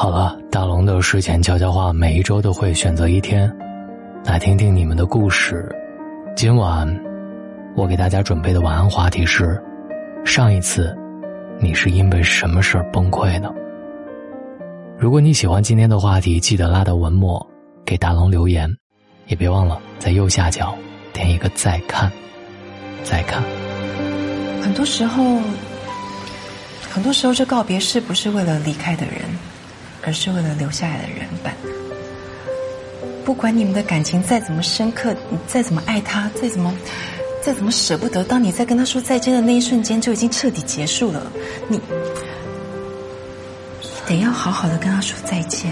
好了，大龙的睡前悄悄话每一周都会选择一天，来听听你们的故事。今晚我给大家准备的晚安话题是：上一次你是因为什么事儿崩溃呢？如果你喜欢今天的话题，记得拉到文末给大龙留言，也别忘了在右下角点一个再看，再看。很多时候，很多时候，这告别是不是为了离开的人。而是为了留下来的人本。不管你们的感情再怎么深刻，你再怎么爱他，再怎么再怎么舍不得，当你在跟他说再见的那一瞬间，就已经彻底结束了。你得要好好的跟他说再见，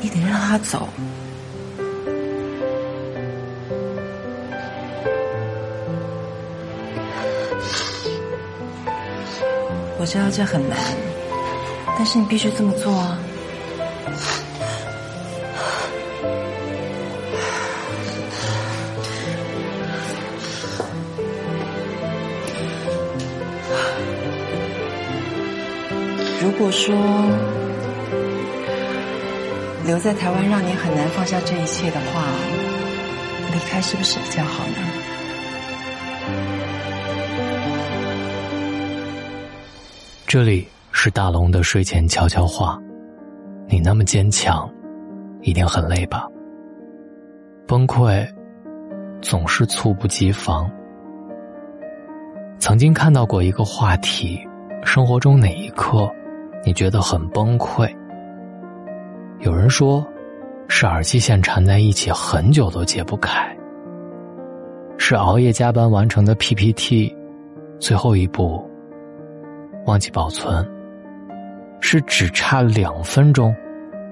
你得让他走。我知道这很难。但是你必须这么做啊！如果说留在台湾让你很难放下这一切的话，离开是不是比较好呢？这里。是大龙的睡前悄悄话，你那么坚强，一定很累吧？崩溃总是猝不及防。曾经看到过一个话题：生活中哪一刻你觉得很崩溃？有人说，是耳机线缠在一起很久都解不开；是熬夜加班完成的 PPT，最后一步忘记保存。是只差两分钟，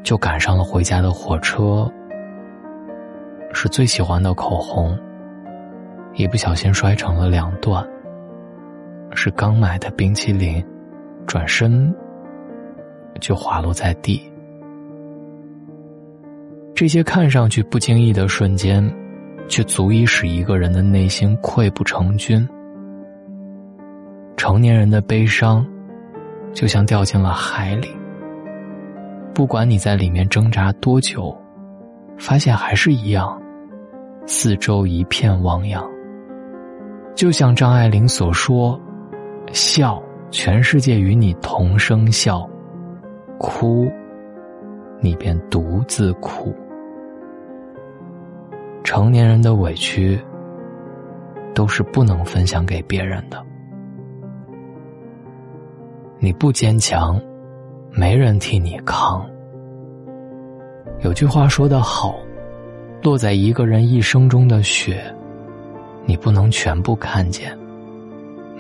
就赶上了回家的火车。是最喜欢的口红，一不小心摔成了两段。是刚买的冰淇淋，转身就滑落在地。这些看上去不经意的瞬间，却足以使一个人的内心溃不成军。成年人的悲伤。就像掉进了海里，不管你在里面挣扎多久，发现还是一样，四周一片汪洋。就像张爱玲所说：“笑，全世界与你同声笑；哭，你便独自哭。”成年人的委屈，都是不能分享给别人的。你不坚强，没人替你扛。有句话说得好，落在一个人一生中的雪，你不能全部看见。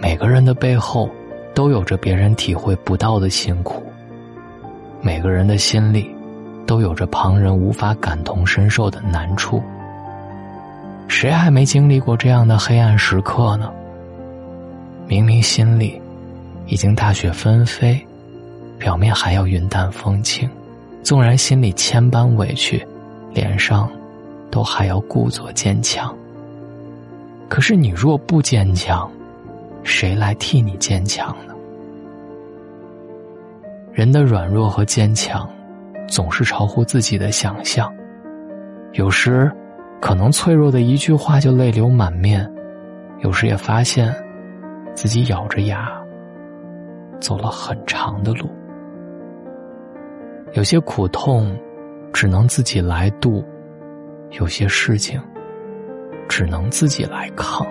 每个人的背后，都有着别人体会不到的辛苦。每个人的心里，都有着旁人无法感同身受的难处。谁还没经历过这样的黑暗时刻呢？明明心里。已经大雪纷飞，表面还要云淡风轻，纵然心里千般委屈，脸上都还要故作坚强。可是你若不坚强，谁来替你坚强呢？人的软弱和坚强，总是超乎自己的想象。有时，可能脆弱的一句话就泪流满面；有时也发现，自己咬着牙。走了很长的路，有些苦痛只能自己来度，有些事情只能自己来扛。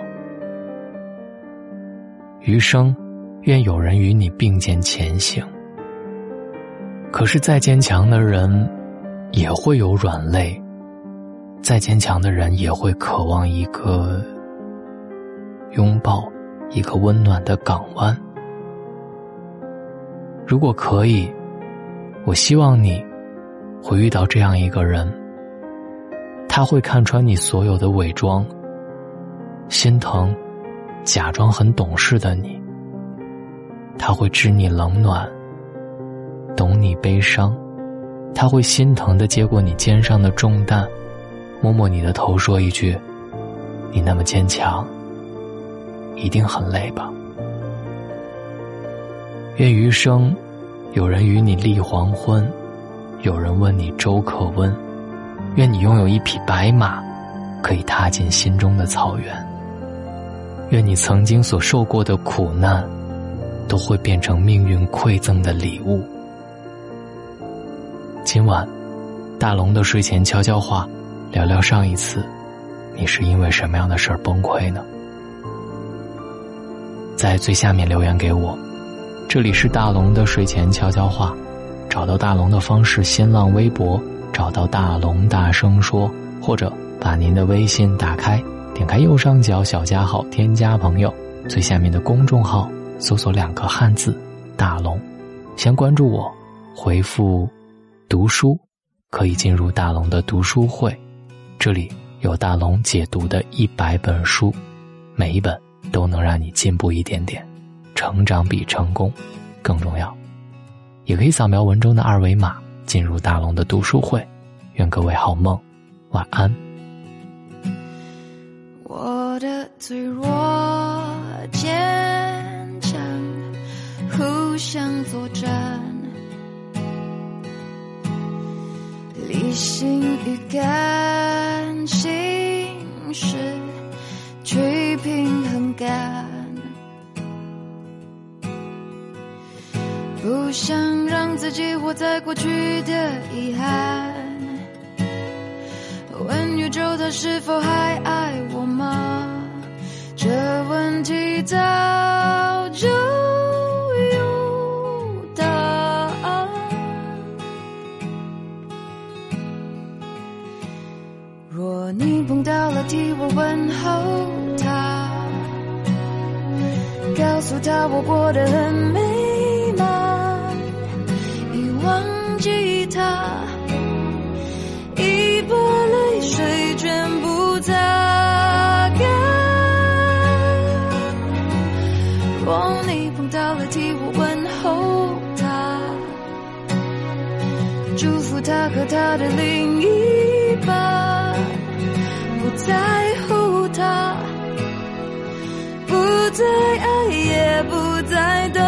余生，愿有人与你并肩前行。可是，再坚强的人也会有软肋，再坚强的人也会渴望一个拥抱，一个温暖的港湾。如果可以，我希望你会遇到这样一个人，他会看穿你所有的伪装，心疼假装很懂事的你，他会知你冷暖，懂你悲伤，他会心疼的接过你肩上的重担，摸摸你的头，说一句：“你那么坚强，一定很累吧。”愿余生，有人与你立黄昏，有人问你粥可温。愿你拥有一匹白马，可以踏进心中的草原。愿你曾经所受过的苦难，都会变成命运馈赠的礼物。今晚，大龙的睡前悄悄话，聊聊上一次，你是因为什么样的事儿崩溃呢？在最下面留言给我。这里是大龙的睡前悄悄话，找到大龙的方式：新浪微博找到大龙大声说，或者把您的微信打开，点开右上角小加号，添加朋友，最下面的公众号搜索两个汉字“大龙”，先关注我，回复“读书”，可以进入大龙的读书会，这里有大龙解读的一百本书，每一本都能让你进步一点点。成长比成功更重要，也可以扫描文中的二维码进入大龙的读书会。愿各位好梦，晚安。我的脆弱坚强，互相作战，理性与感情是不想让自己活在过去的遗憾。问宇宙它是否还爱我吗？这问题早就有答案。若你碰到了替我问候他，告诉他我过得很和他的另一半，不在乎他，不再爱，也不再等。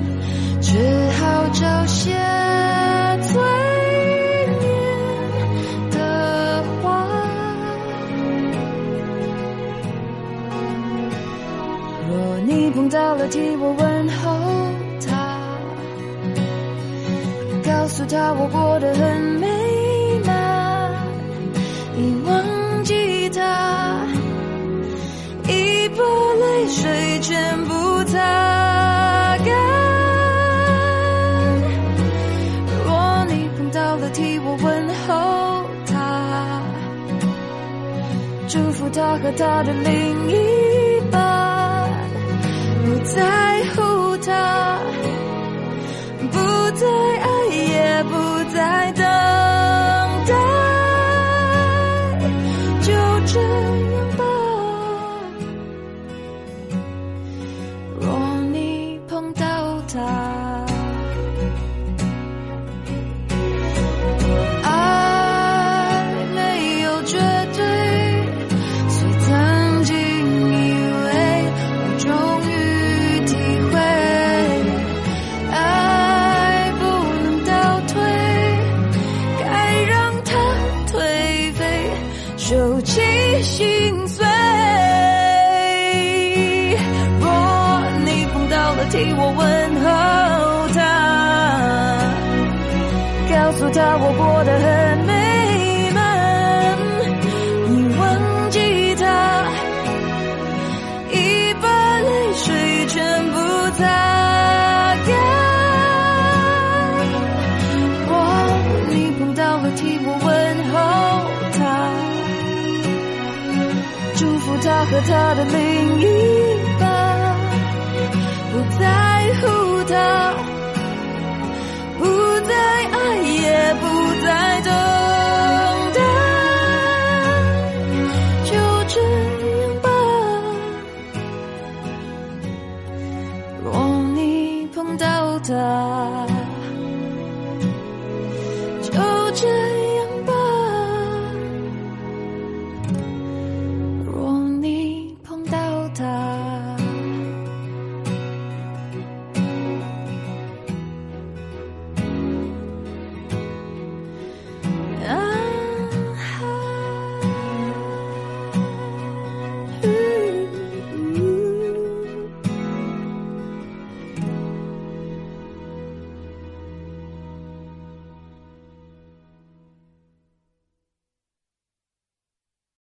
只好找些催眠的话。若你碰到了，替我问候他，告诉他我过得很他和他的另一半，不在乎替我问候他，告诉他我过得很美满，你忘记他，已把泪水全部擦干。我，你碰到了替我问候他，祝福他和他的另一他。不再爱，也不再等待，就这样吧。若你碰到他。